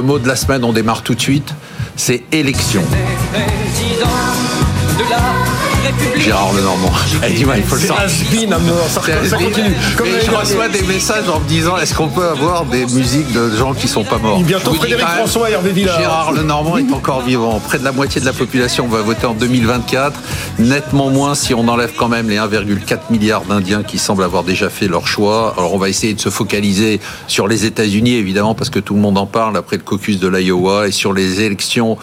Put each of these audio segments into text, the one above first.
Le mot de la semaine, on démarre tout de suite, c'est élection. Gérard Lenormand. Il faut le sortir. Mort, ça, continue. Comme Mais l'année je reçois des messages en me disant est-ce qu'on peut avoir des musiques de gens qui sont pas morts? Bientôt Frédéric François Hervé Villard. Gérard Lenormand est encore vivant. Près de la moitié de la population va voter en 2024. Nettement moins si on enlève quand même les 1,4 milliards d'Indiens qui semblent avoir déjà fait leur choix. Alors on va essayer de se focaliser sur les États-Unis évidemment parce que tout le monde en parle après le caucus de l'Iowa et sur les élections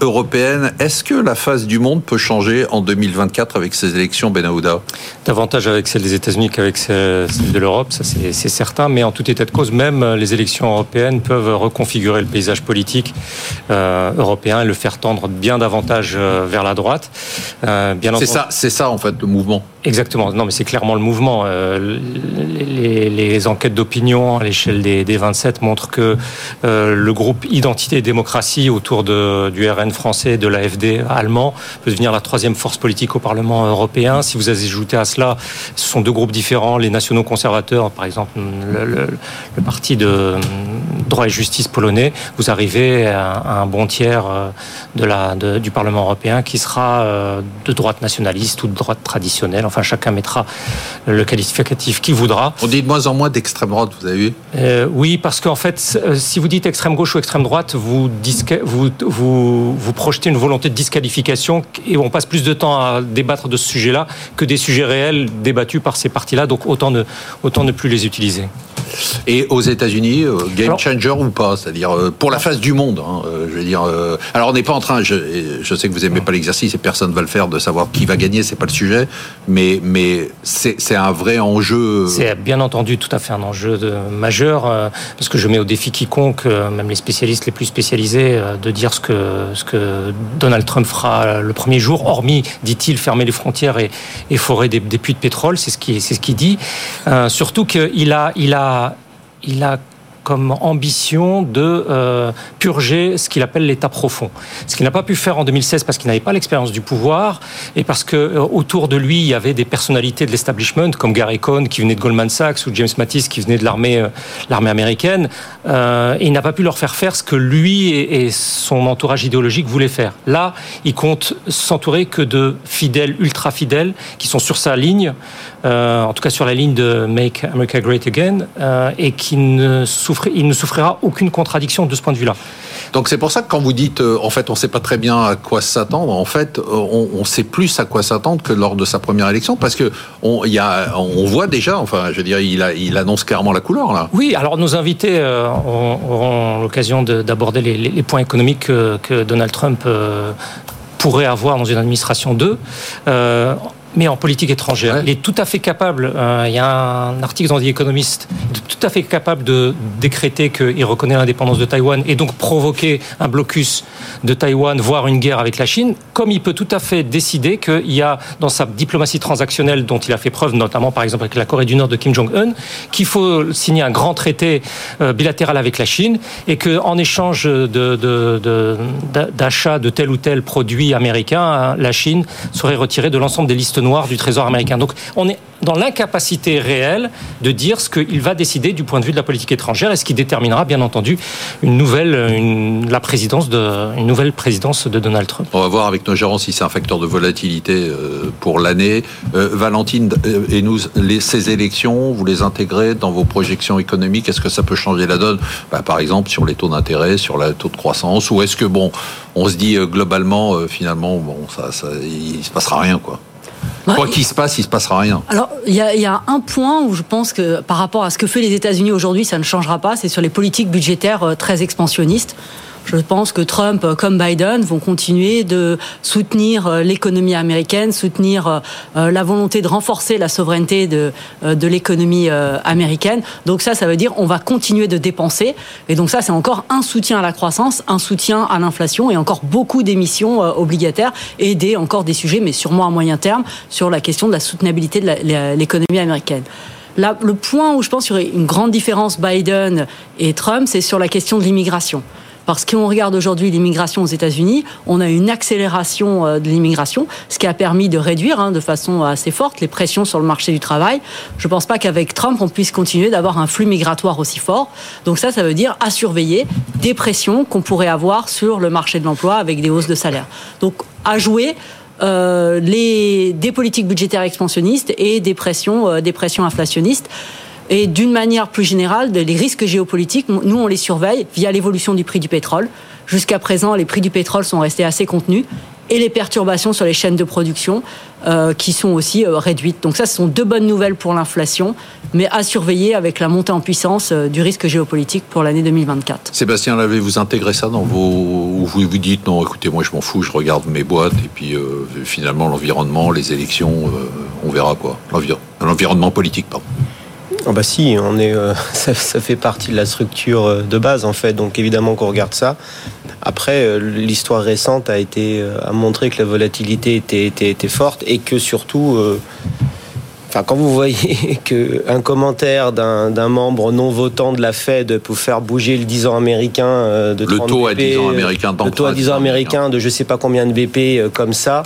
européennes. Est-ce que la face du monde peut changer en 2024 avec ces élections, Ben Aouda davantage avec celle des États-Unis qu'avec celle de l'Europe, ça c'est certain. Mais en tout état de cause, même les élections européennes peuvent reconfigurer le paysage politique euh, européen et le faire tendre bien davantage euh, vers la droite. Euh, bien C'est entendu- ça, c'est ça en fait le mouvement. Exactement. Non, mais c'est clairement le mouvement. Euh, les, les enquêtes d'opinion à l'échelle des, des 27 montrent que euh, le groupe Identité et démocratie autour de, du RN français de l'AFD allemand peut devenir la troisième force politique au Parlement européen. Si vous ajoutez à cela, ce sont deux groupes différents. Les nationaux conservateurs, par exemple, le, le- le parti de droit et justice polonais, vous arrivez à, à un bon tiers euh, de la, de- du Parlement européen qui sera euh, de droite nationaliste ou de droite traditionnelle. Enfin, chacun mettra le qualificatif qu'il voudra. On dit de moins en moins d'extrême droite, vous avez vu? Euh, oui, parce qu'en fait, euh, si vous dites extrême gauche ou extrême droite, vous, vous, vous, vous projetez une volonté de disqualification et on passe plus de temps à débattre de ce sujet-là que des sujets réels débattus par ces partis-là. Donc autant ne, autant ne plus les utiliser. Et aux États-Unis, game Alors- changer ou pas? C'est-à-dire pour la face du monde. hein, je veux dire. alors on n'est pas en Je, sais que vous aimez pas l'exercice et personne va le faire de savoir qui va gagner. C'est pas le sujet. Mais c'est un vrai enjeu. C'est bien entendu tout à fait un enjeu majeur, euh, parce que je mets au défi quiconque, euh, même les spécialistes les plus spécialisés, euh, de dire ce que, Donald Trump fera le premier jour, hormis, dit-il, fermer les frontières et, forer des, puits de pétrole, c'est ce qu'il dit. Surtout qu'il a, il a, il a comme ambition de euh, purger ce qu'il appelle l'État profond. Ce qu'il n'a pas pu faire en 2016 parce qu'il n'avait pas l'expérience du pouvoir et parce que euh, autour de lui il y avait des personnalités de l'establishment comme Gary Cohn qui venait de Goldman Sachs ou James Mattis qui venait de l'armée euh, l'armée américaine. Et il n'a pas pu leur faire faire ce que lui et, son entourage idéologique voulaient faire. Là, il compte s'entourer que de fidèles, ultra fidèles, qui sont sur sa ligne, en tout cas sur la ligne de Make America Great Again, et qui ne il ne souffrira aucune contradiction de ce point de vue-là. Donc c'est pour ça que quand vous dites, euh, en fait, on ne sait pas très bien à quoi s'attendre. En fait, euh, on, on sait plus à quoi s'attendre que lors de sa première élection, parce que on, il y a, on voit déjà. Enfin, je veux dire, il, a, il annonce clairement la couleur là. Oui, alors nos invités euh, auront, l'occasion de- d'aborder les, les- les points économiques que, que Donald Trump euh, pourrait avoir dans une administration 2. Euh, mais en politique étrangère. Ouais. Il est tout à fait capable, euh, il y a un article dans The Economist, tout à fait capable de décréter qu'il reconnaît l'indépendance de Taïwan et donc provoquer un blocus de Taïwan, voire une guerre avec la Chine, comme il peut tout à fait décider qu'il y a dans sa diplomatie transactionnelle dont il a fait preuve, notamment par exemple avec la Corée du Nord de Kim Jong-un, qu'il faut signer un grand traité euh, bilatéral avec la Chine et qu'en échange de- de- d'achat de tel ou tel produit américain, hein, la Chine serait retirée de l'ensemble des listes noires du Trésor américain. Donc on est dans l'incapacité réelle de dire ce qu'il va décider du point de vue de la politique étrangère et ce qui déterminera bien entendu une nouvelle, la présidence de, une nouvelle présidence de Donald Trump. On va voir avec nos gérants si c'est un facteur de volatilité euh, pour l'année. Euh, Valentine euh, et nous, les, ces élections, vous les intégrez dans vos projections économiques. Est-ce que ça peut changer la donne? Bah, Par exemple, sur les taux d'intérêt, sur le taux de croissance, ou est-ce que bon, on se dit globalement, finalement, bon, ça, il se passera rien, quoi? Quoi qu'il se passe, il se passera rien. Alors, il y, y a un point où je pense que par rapport à ce que fait les États-Unis aujourd'hui, ça ne changera pas, c'est sur les politiques budgétaires euh, très expansionnistes. Je pense que Trump comme Biden vont continuer de soutenir l'économie américaine, soutenir la volonté de renforcer la souveraineté de, de l'économie américaine. Donc ça, ça veut dire on va continuer de dépenser. Et donc ça, c'est encore un soutien à la croissance, un soutien à l'inflation et encore beaucoup d'émissions obligataires et encore des sujets, mais sûrement à moyen terme, sur la question de la soutenabilité de l'économie américaine. Là, le point où je pense qu'il y aurait une grande différence Biden et Trump, c'est sur la question de l'immigration. Parce qu'on regarde aujourd'hui l'immigration aux États-Unis, on a une accélération euh, de l'immigration, ce qui a permis de réduire hein, de façon assez forte les pressions sur le marché du travail. Je ne pense pas qu'avec Trump, on puisse continuer d'avoir un flux migratoire aussi fort. Donc ça, ça veut dire à surveiller des pressions qu'on pourrait avoir sur le marché de l'emploi avec des hausses de salaire. Donc à jouer euh, les, des politiques budgétaires expansionnistes et des pressions, euh, des pressions inflationnistes. Et d'une manière plus générale, les risques géopolitiques, nous, on les surveille via l'évolution du prix du pétrole. Jusqu'à présent, les prix du pétrole sont restés assez contenus et les perturbations sur les chaînes de production euh, qui sont aussi euh, réduites. Donc ça, ce sont deux bonnes nouvelles pour l'inflation, mais à surveiller avec la montée en puissance euh, du risque géopolitique pour l'année 2024. Sébastien Lavé, vous intégrez ça dans vos... Vous vous dites, non, écoutez, moi je m'en fous, je regarde mes boîtes, et puis finalement l'environnement, les élections, on verra quoi. L'environnement politique, pardon. Oh bah si, on est, ça, ça, fait partie de la structure de base en fait, donc évidemment qu'on regarde ça. Après, euh, l'histoire récente a été euh, a montré que la volatilité était, était, forte et que surtout, euh, enfin, quand vous voyez qu'un commentaire d'un membre non votant de la Fed peut faire bouger le 10 ans américain de le taux à 10 ans américain, le taux à 10 ans américain de je sais pas combien de BP comme ça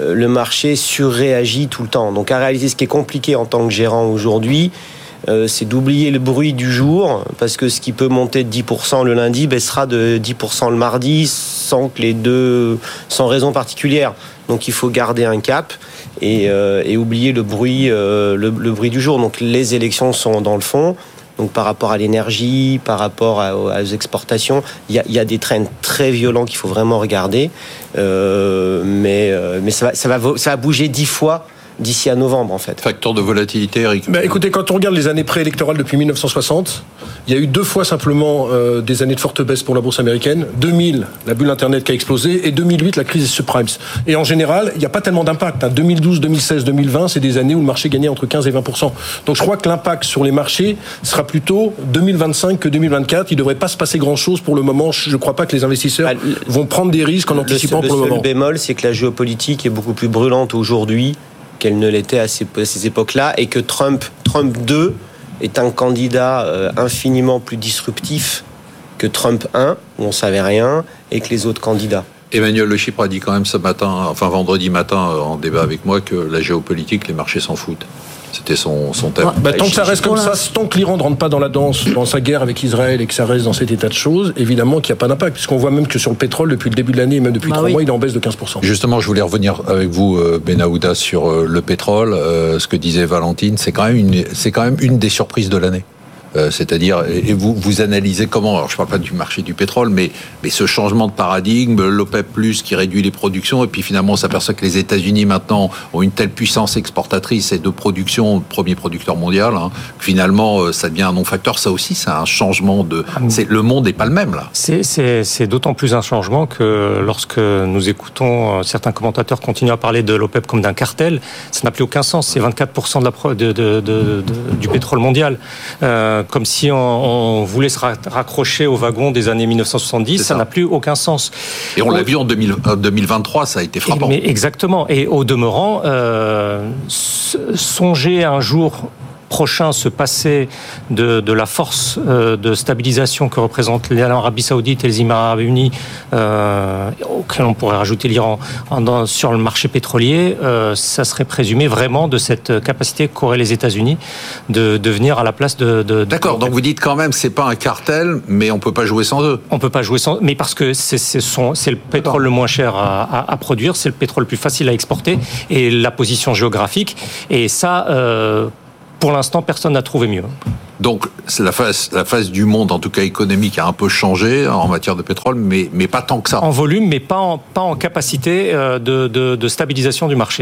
le marché surréagit tout le temps. Donc à réaliser ce qui est compliqué en tant que gérant aujourd'hui, euh, c'est d'oublier le bruit du jour, parce que ce qui peut monter de 10% le lundi baissera de 10% le mardi, sans que les deux, sans raison particulière. Donc il faut garder un cap et, euh, oublier le bruit, euh, le, bruit du jour. Donc les élections sont dans le fond. Donc par rapport à l'énergie, par rapport aux exportations, il y a, des trends très violents qu'il faut vraiment regarder. mais ça va, ça va bouger dix fois d'ici à novembre en fait. Facteur de volatilité, Eric bah, Écoutez, quand on regarde les années préélectorales depuis 1960, il y a eu deux fois simplement euh, des années de forte baisse pour la bourse américaine. 2000, la bulle Internet qui a explosé, et 2008, la crise des subprimes. Et en général, il n'y a pas tellement d'impact. 2012, 2016, 2020, c'est des années où le marché gagnait entre 15 et 20% Donc je crois que l'impact sur les marchés sera plutôt 2025 que 2024. Il ne devrait pas se passer grand-chose pour le moment. Je ne crois pas que les investisseurs bah, vont prendre des risques en anticipant pour le, moment. Le bémol, c'est que la géopolitique est beaucoup plus brûlante aujourd'hui qu'elle ne l'était à ces, époques-là, et que Trump, Trump 2 est un candidat euh, infiniment plus disruptif que Trump 1, où on savait rien, et que les autres candidats. Emmanuel Le Chypre a dit quand même ce matin, enfin vendredi matin, en débat avec moi, que la géopolitique, les marchés s'en foutent. C'était son, son thème. Bah, tant que ça reste comme ça, tant que l'Iran ne rentre pas dans la danse, dans sa guerre avec Israël et que ça reste dans cet état de choses, évidemment qu'il n'y a pas d'impact. Puisqu'on voit même que sur le pétrole, depuis le début de l'année, et même depuis bah trois mois, il est en baisse de 15%. Justement, je voulais revenir avec vous, euh, Benahouda, sur euh, le pétrole. Euh, ce que disait Valentine, c'est quand, même une, quand même une des surprises de l'année. Euh, c'est-à-dire, et vous, vous analysez comment, alors je ne parle pas du marché du pétrole, mais, mais ce changement de paradigme, l'OPEP Plus qui réduit les productions, et puis finalement on s'aperçoit que les États-Unis maintenant ont une telle puissance exportatrice et de production, premier producteur mondial, hein, que finalement euh, ça devient un non-facteur. Ça aussi, c'est un changement de. Ah, le monde n'est pas le même là. C'est d'autant plus un changement que lorsque nous écoutons euh, certains commentateurs continuer à parler de l'OPEP comme d'un cartel, ça n'a plus aucun sens. C'est 24% de de, du pétrole mondial. Euh, comme si on, voulait se raccrocher au wagon des années 1970. Ça n'a plus aucun sens. Et on l'a vu en 2023, ça a été frappant. Mais exactement. Et au demeurant, euh, songer un jour prochain se passer de, de la force euh, de stabilisation que représentent l'Arabie Saoudite et les Émirats Arabes Unis, euh, auquel on pourrait rajouter l'Iran sur le marché pétrolier, euh, ça serait présumé vraiment de cette capacité qu'auraient les États-Unis de, de venir à la place de. de D'accord. Donc vous dites quand même c'est pas un cartel, mais on peut pas jouer sans eux. On peut pas jouer sans, mais parce que c'est c'est le pétrole le moins cher à, à, à produire, c'est le pétrole le plus facile à exporter et la position géographique et ça. Pour l'instant, personne n'a trouvé mieux. Donc, la phase, la phase du monde, en tout cas économique, a un peu changé en matière de pétrole, mais, mais pas tant que ça. En volume, mais pas en, pas en capacité euh, de, de, de stabilisation du marché.